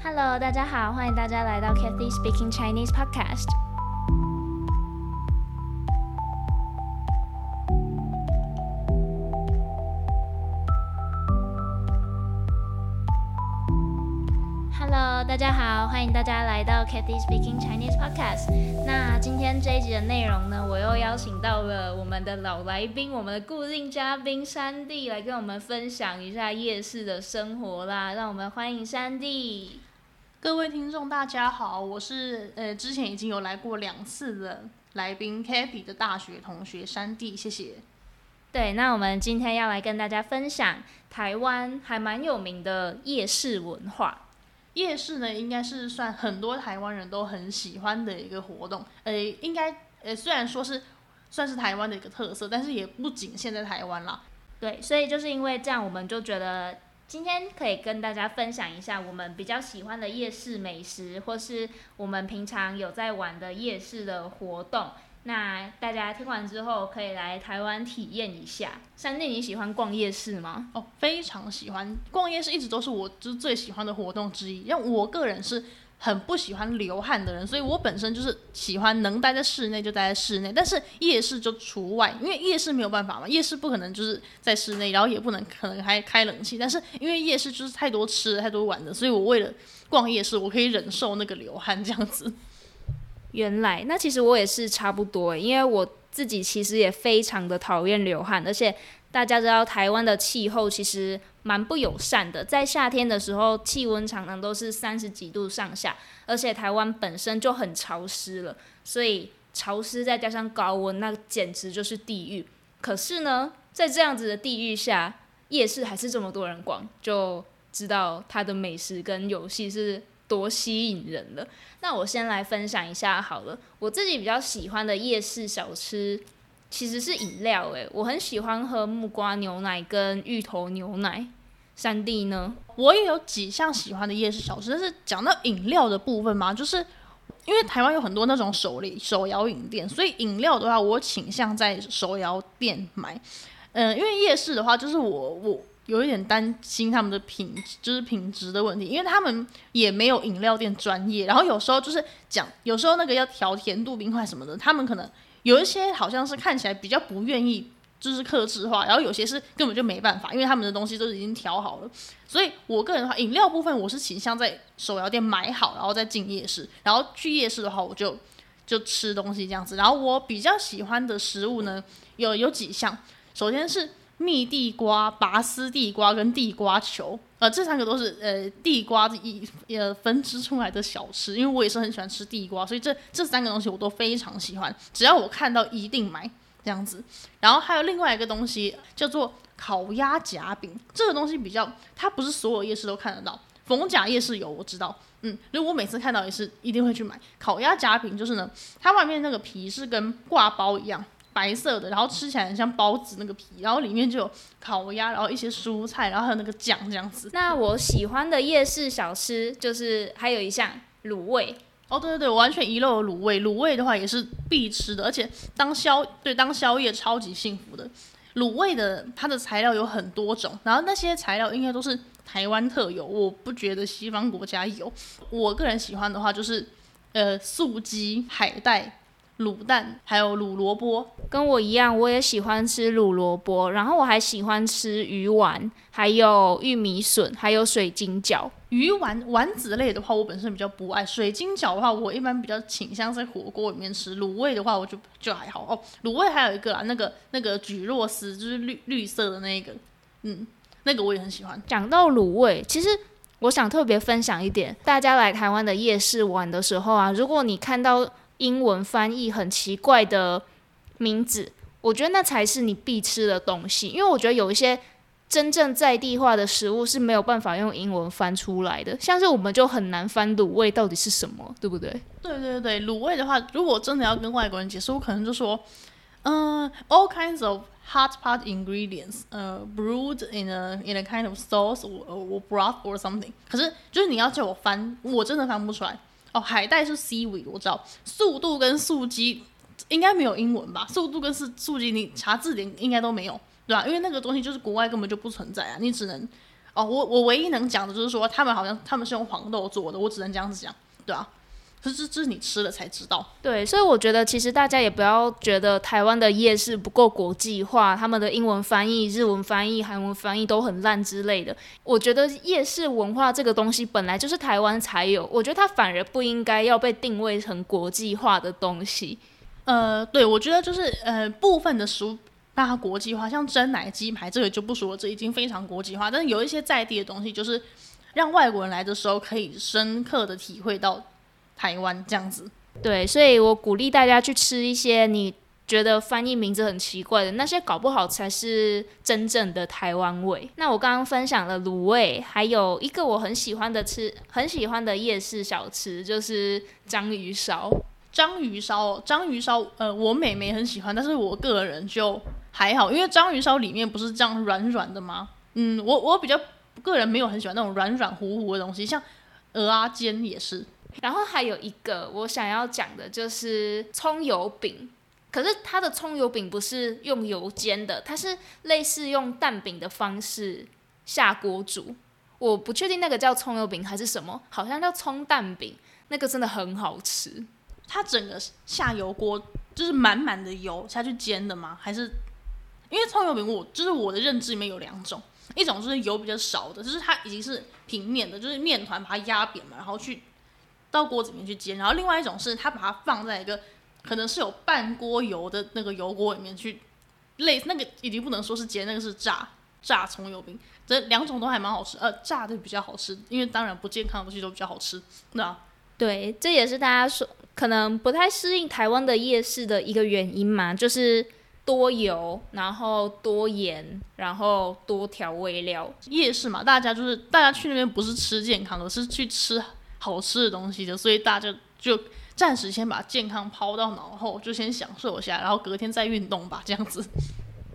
Hello，大家好，欢迎大家来到 Kathy Speaking Chinese Podcast。Hello，大家好，欢迎大家来到 Kathy Speaking Chinese Podcast。那今天这一集的内容呢，我又邀请到了我们的老来宾，我们的固定嘉宾山地来跟我们分享一下夜市的生活啦。让我们欢迎山地。各位听众，大家好，我是呃之前已经有来过两次的来宾 Kathy 的大学同学山地，谢谢。对，那我们今天要来跟大家分享台湾还蛮有名的夜市文化。夜市呢，应该是算很多台湾人都很喜欢的一个活动。呃，应该呃虽然说是算是台湾的一个特色，但是也不仅限在台湾啦。对，所以就是因为这样，我们就觉得今天可以跟大家分享一下我们比较喜欢的夜市美食，或是我们平常有在玩的夜市的活动。那大家听完之后，可以来台湾体验一下。山地，你喜欢逛夜市吗？哦，非常喜欢逛夜市，一直都是我就是最喜欢的活动之一。因为我个人是很不喜欢流汗的人，所以我本身就是喜欢能待在室内就待在室内，但是夜市就除外，因为夜市没有办法嘛，夜市不可能就是在室内，然后也不能可能还开冷气。但是因为夜市就是太多吃的、太多玩的，所以我为了逛夜市，我可以忍受那个流汗这样子。原来，那其实我也是差不多，因为我自己其实也非常的讨厌流汗，而且大家知道台湾的气候其实蛮不友善的，在夏天的时候气温常常都是三十几度上下，而且台湾本身就很潮湿了，所以潮湿再加上高温，那简直就是地狱。可是呢，在这样子的地狱下，夜市还是这么多人逛，就知道它的美食跟游戏是。多吸引人了！那我先来分享一下好了。我自己比较喜欢的夜市小吃其实是饮料，诶，我很喜欢喝木瓜牛奶跟芋头牛奶。三弟呢？我也有几项喜欢的夜市小吃，但是讲到饮料的部分嘛，就是因为台湾有很多那种手里手摇饮店，所以饮料的话，我倾向在手摇店买。嗯，因为夜市的话，就是我我。有一点担心他们的品，就是品质的问题，因为他们也没有饮料店专业。然后有时候就是讲，有时候那个要调甜度、冰块什么的，他们可能有一些好像是看起来比较不愿意，就是克制化。然后有些是根本就没办法，因为他们的东西都已经调好了。所以我个人的话，饮料部分我是倾向在手摇店买好，然后再进夜市。然后去夜市的话，我就就吃东西这样子。然后我比较喜欢的食物呢，有有几项，首先是。蜜地瓜、拔丝地瓜跟地瓜球，呃，这三个都是呃地瓜的一呃分支出来的小吃，因为我也是很喜欢吃地瓜，所以这这三个东西我都非常喜欢，只要我看到一定买这样子。然后还有另外一个东西叫做烤鸭夹饼，这个东西比较，它不是所有夜市都看得到，逢甲夜市有我知道，嗯，如果我每次看到也是一定会去买烤鸭夹饼，就是呢，它外面那个皮是跟挂包一样。白色的，然后吃起来很像包子那个皮，然后里面就有烤鸭，然后一些蔬菜，然后还有那个酱这样子。那我喜欢的夜市小吃就是还有一项卤味哦，对对对，我完全遗漏了卤味。卤味的话也是必吃的，而且当宵对当宵夜超级幸福的。卤味的它的材料有很多种，然后那些材料应该都是台湾特有，我不觉得西方国家有。我个人喜欢的话就是呃素鸡、海带。卤蛋还有卤萝卜，跟我一样，我也喜欢吃卤萝卜。然后我还喜欢吃鱼丸，还有玉米笋，还有水晶饺。鱼丸丸子类的话，我本身比较不爱。水晶饺的话，我一般比较倾向在火锅里面吃。卤味的话，我就就还好哦。卤味还有一个啊，那个那个菊若丝，就是绿绿色的那个，嗯，那个我也很喜欢。讲到卤味，其实我想特别分享一点，大家来台湾的夜市玩的时候啊，如果你看到。英文翻译很奇怪的名字，我觉得那才是你必吃的东西。因为我觉得有一些真正在地化的食物是没有办法用英文翻出来的，像是我们就很难翻卤味到底是什么，对不对？对对对，卤味的话，如果真的要跟外国人解释，我可能就说，嗯，all kinds of hot pot ingredients，呃，brewed in a in a kind of sauce or or broth or something。可是就是你要叫我翻，我真的翻不出来。哦，海带是 C 位我知道。速度跟速鸡应该没有英文吧？速度跟速速鸡，你查字典应该都没有，对吧？因为那个东西就是国外根本就不存在啊，你只能哦，我我唯一能讲的就是说，他们好像他们是用黄豆做的，我只能这样子讲，对啊。可是这是你吃了才知道。对，所以我觉得其实大家也不要觉得台湾的夜市不够国际化，他们的英文翻译、日文翻译、韩文翻译都很烂之类的。我觉得夜市文化这个东西本来就是台湾才有，我觉得它反而不应该要被定位成国际化的东西。呃，对，我觉得就是呃部分的食物让它国际化，像蒸奶鸡排这个就不说，这已经非常国际化。但是有一些在地的东西，就是让外国人来的时候可以深刻的体会到。台湾这样子，对，所以我鼓励大家去吃一些你觉得翻译名字很奇怪的那些，搞不好才是真正的台湾味。那我刚刚分享了卤味，还有一个我很喜欢的吃，很喜欢的夜市小吃就是章鱼烧。章鱼烧，章鱼烧，呃，我妹妹很喜欢，但是我个人就还好，因为章鱼烧里面不是这样软软的吗？嗯，我我比较个人没有很喜欢那种软软糊糊的东西，像鹅啊煎也是。然后还有一个我想要讲的就是葱油饼，可是它的葱油饼不是用油煎的，它是类似用蛋饼的方式下锅煮。我不确定那个叫葱油饼还是什么，好像叫葱蛋饼，那个真的很好吃。它整个下油锅就是满满的油下去煎的吗？还是因为葱油饼我就是我的认知里面有两种，一种就是油比较少的，就是它已经是平面的，就是面团把它压扁嘛，然后去。到锅子里面去煎，然后另外一种是它把它放在一个可能是有半锅油的那个油锅里面去，类那个已经不能说是煎，那个是炸炸葱油饼，这两种都还蛮好吃，呃，炸的比较好吃，因为当然不健康的东西都比较好吃，那对，这也是大家说可能不太适应台湾的夜市的一个原因嘛，就是多油，然后多盐，然后多调味料，夜市嘛，大家就是大家去那边不是吃健康，的是去吃。好吃的东西的，所以大家就暂时先把健康抛到脑后，就先享受一下，然后隔天再运动吧，这样子。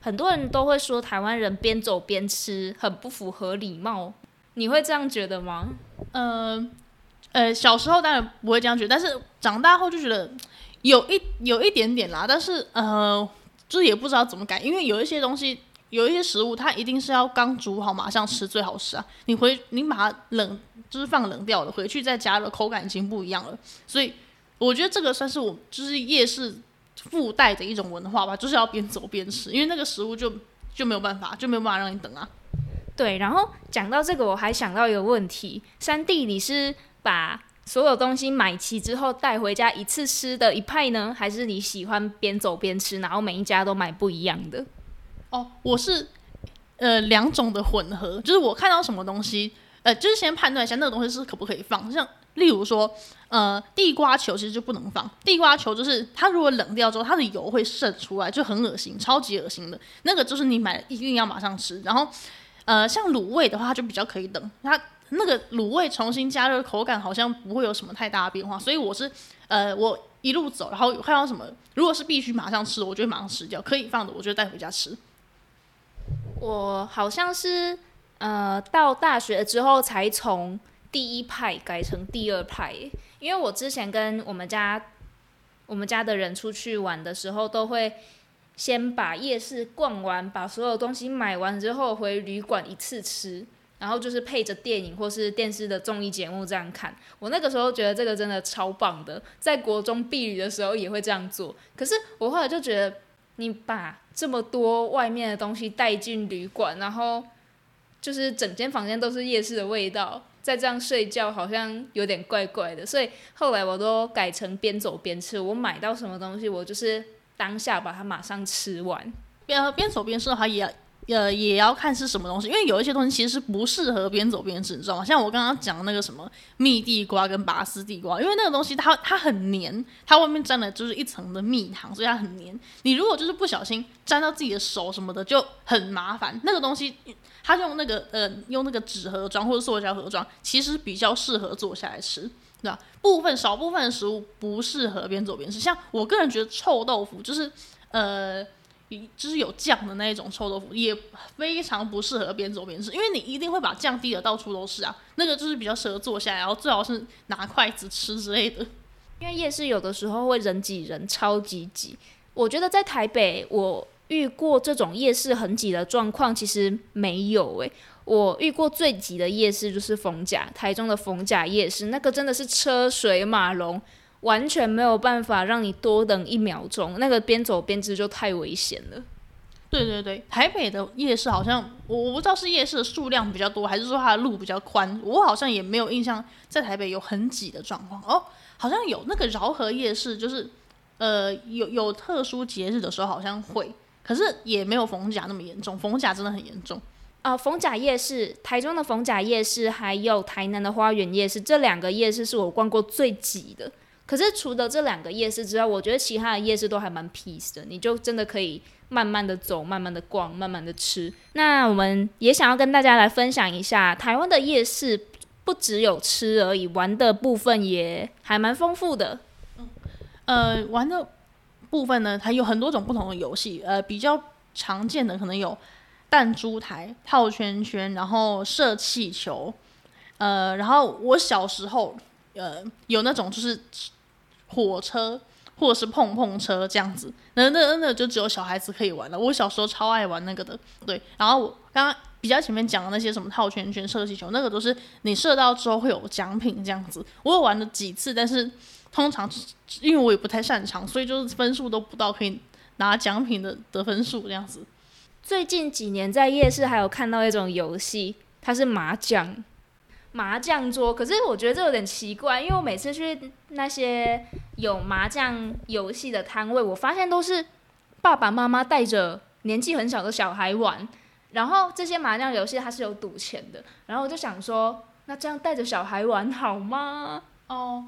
很多人都会说台湾人边走边吃很不符合礼貌，你会这样觉得吗？呃呃，小时候当然不会这样觉得，但是长大后就觉得有一有一点点啦，但是呃，就是也不知道怎么改，因为有一些东西。有一些食物，它一定是要刚煮好马上吃最好吃啊！你回你把它冷，就是放冷掉了，回去再加热，口感已经不一样了。所以我觉得这个算是我就是夜市附带的一种文化吧，就是要边走边吃，因为那个食物就就没有办法，就没有办法让你等啊。对，然后讲到这个，我还想到一个问题：三弟，你是把所有东西买齐之后带回家一次吃的一派呢，还是你喜欢边走边吃，然后每一家都买不一样的？哦，我是呃两种的混合，就是我看到什么东西，呃，就是先判断一下那个东西是可不可以放。像例如说，呃，地瓜球其实就不能放。地瓜球就是它如果冷掉之后，它的油会渗出来，就很恶心，超级恶心的。那个就是你买一定要马上吃。然后，呃，像卤味的话，就比较可以等。它那个卤味重新加热，口感好像不会有什么太大的变化。所以我是呃，我一路走，然后看到什么，如果是必须马上吃，我就马上吃掉。可以放的，我就带回家吃。我好像是呃到大学之后才从第一派改成第二派，因为我之前跟我们家我们家的人出去玩的时候，都会先把夜市逛完，把所有东西买完之后回旅馆一次吃，然后就是配着电影或是电视的综艺节目这样看。我那个时候觉得这个真的超棒的，在国中避旅的时候也会这样做。可是我后来就觉得。你把这么多外面的东西带进旅馆，然后就是整间房间都是夜市的味道，再这样睡觉好像有点怪怪的，所以后来我都改成边走边吃。我买到什么东西，我就是当下把它马上吃完。边边走边吃的话，也。呃，也要看是什么东西，因为有一些东西其实不适合边走边吃，你知道吗？像我刚刚讲那个什么蜜地瓜跟拔丝地瓜，因为那个东西它它很黏，它外面沾的就是一层的蜜糖，所以它很黏。你如果就是不小心沾到自己的手什么的，就很麻烦。那个东西它用那个呃用那个纸盒装或者塑胶盒装，其实比较适合坐下来吃，对吧？部分少部分的食物不适合边走边吃，像我个人觉得臭豆腐就是呃。就是有酱的那一种臭豆腐，也非常不适合边走边吃，因为你一定会把酱滴的到处都是啊。那个就是比较适合坐下来，然后最好是拿筷子吃之类的。因为夜市有的时候会人挤人，超级挤。我觉得在台北，我遇过这种夜市很挤的状况，其实没有诶。我遇过最挤的夜市就是逢甲，台中的逢甲夜市，那个真的是车水马龙，完全没有办法让你多等一秒钟，那个边走边吃就太危险了。对对对，台北的夜市好像我我不知道是夜市的数量比较多，还是说它的路比较宽，我好像也没有印象在台北有很挤的状况。哦，好像有那个饶河夜市，就是呃有有特殊节日的时候好像会，可是也没有逢甲那么严重，逢甲真的很严重。啊，逢甲夜市，台中的逢甲夜市，还有台南的花园夜市，这两个夜市是我逛过最挤的。可是除了这两个夜市之外，我觉得其他的夜市都还蛮 peace 的，你就真的可以慢慢的走，慢慢的逛，慢慢的吃。那我们也想要跟大家来分享一下，台湾的夜市不只有吃而已，玩的部分也还蛮丰富的。呃，玩的部分呢，它有很多种不同的游戏，呃，比较常见的可能有弹珠台、套圈圈，然后射气球，呃，然后我小时候，呃，有那种就是火车或者是碰碰车这样子，那那那就只有小孩子可以玩了。我小时候超爱玩那个的，对。然后我刚刚比较前面讲的那些什么套圈圈、射气球，那个都是你射到之后会有奖品这样子。我有玩了几次，但是通常因为我也不太擅长，所以就是分数都不到可以拿奖品的得分数这样子。最近几年在夜市还有看到一种游戏，它是麻将，麻将桌。可是我觉得这有点奇怪，因为我每次去那些有麻将游戏的摊位，我发现都是爸爸妈妈带着年纪很小的小孩玩。然后这些麻将游戏它是有赌钱的，然后我就想说，那这样带着小孩玩好吗？哦，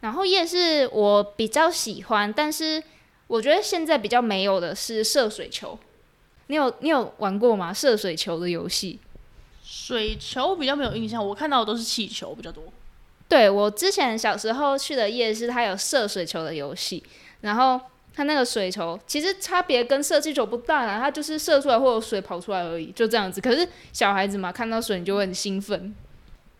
然后夜市我比较喜欢，但是我觉得现在比较没有的是射水球。你有你有玩过吗？射水球的游戏？水球比较没有印象，我看到的都是气球比较多。对我之前小时候去的夜市，它有射水球的游戏，然后它那个水球其实差别跟射气球不大啦，它就是射出来或者水跑出来而已，就这样子。可是小孩子嘛，看到水你就会很兴奋。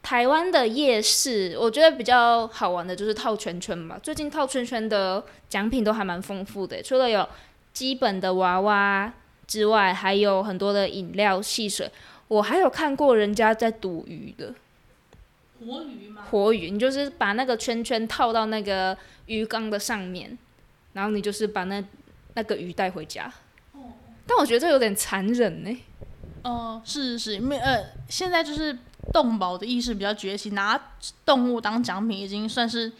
台湾的夜市，我觉得比较好玩的就是套圈圈吧。最近套圈圈的奖品都还蛮丰富的，除了有基本的娃娃。之外还有很多的饮料、汽水，我还有看过人家在赌鱼的。活鱼吗？活鱼，你就是把那个圈圈套到那个鱼缸的上面，然后你就是把那那个鱼带回家。哦。但我觉得这有点残忍呢。哦，是是是，没呃，现在就是动保的意识比较崛起，拿动物当奖品已经算是。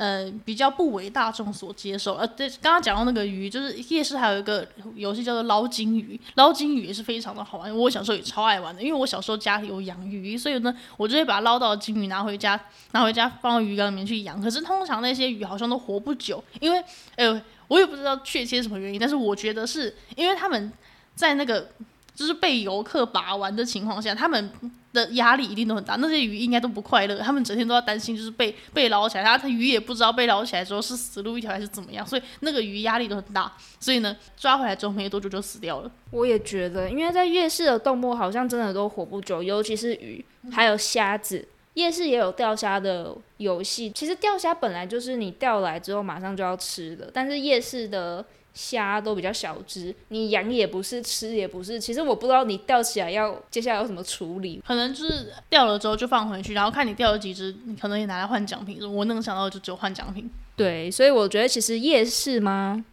呃，比较不为大众所接受。呃，对，刚刚讲到那个鱼，就是夜市还有一个游戏叫做捞金鱼，捞金鱼也是非常的好玩。我小时候也超爱玩的，因为我小时候家里有养鱼，所以呢，我就会把捞到的金鱼拿回家，拿回家放到鱼缸里面去养。可是通常那些鱼好像都活不久，因为，呃，我也不知道确切什么原因，但是我觉得是因为他们在那个。就是被游客把玩的情况下，他们的压力一定都很大。那些鱼应该都不快乐，他们整天都要担心，就是被被捞起来。他他鱼也不知道被捞起来之后是死路一条还是怎么样，所以那个鱼压力都很大。所以呢，抓回来之后没多久就死掉了。我也觉得，因为在夜市的动物好像真的都活不久，尤其是鱼，还有虾子。夜市也有钓虾的游戏。其实钓虾本来就是你钓来之后马上就要吃的，但是夜市的。虾都比较小只，你养也不是，吃也不是。其实我不知道你钓起来要接下来要怎么处理，可能就是钓了之后就放回去，然后看你钓了几只，你可能也拿来换奖品。我能想到的就只有换奖品。对，所以我觉得其实夜市嘛，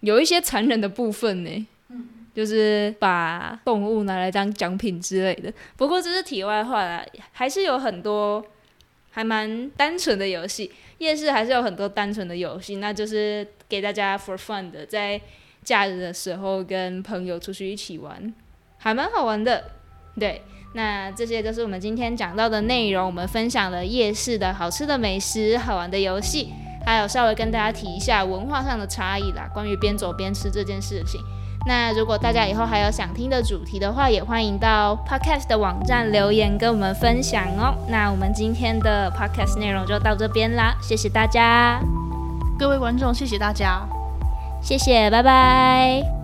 有一些残忍的部分呢，就是把动物拿来当奖品之类的。不过这是题外话啦，还是有很多还蛮单纯的游戏。夜市还是有很多单纯的游戏，那就是给大家 for fun 的，在假日的时候跟朋友出去一起玩，还蛮好玩的。对，那这些都是我们今天讲到的内容，我们分享了夜市的好吃的美食、好玩的游戏，还有稍微跟大家提一下文化上的差异啦，关于边走边吃这件事情。那如果大家以后还有想听的主题的话，也欢迎到 podcast 的网站留言跟我们分享哦。那我们今天的 podcast 内容就到这边啦，谢谢大家，各位观众，谢谢大家，谢谢，拜拜。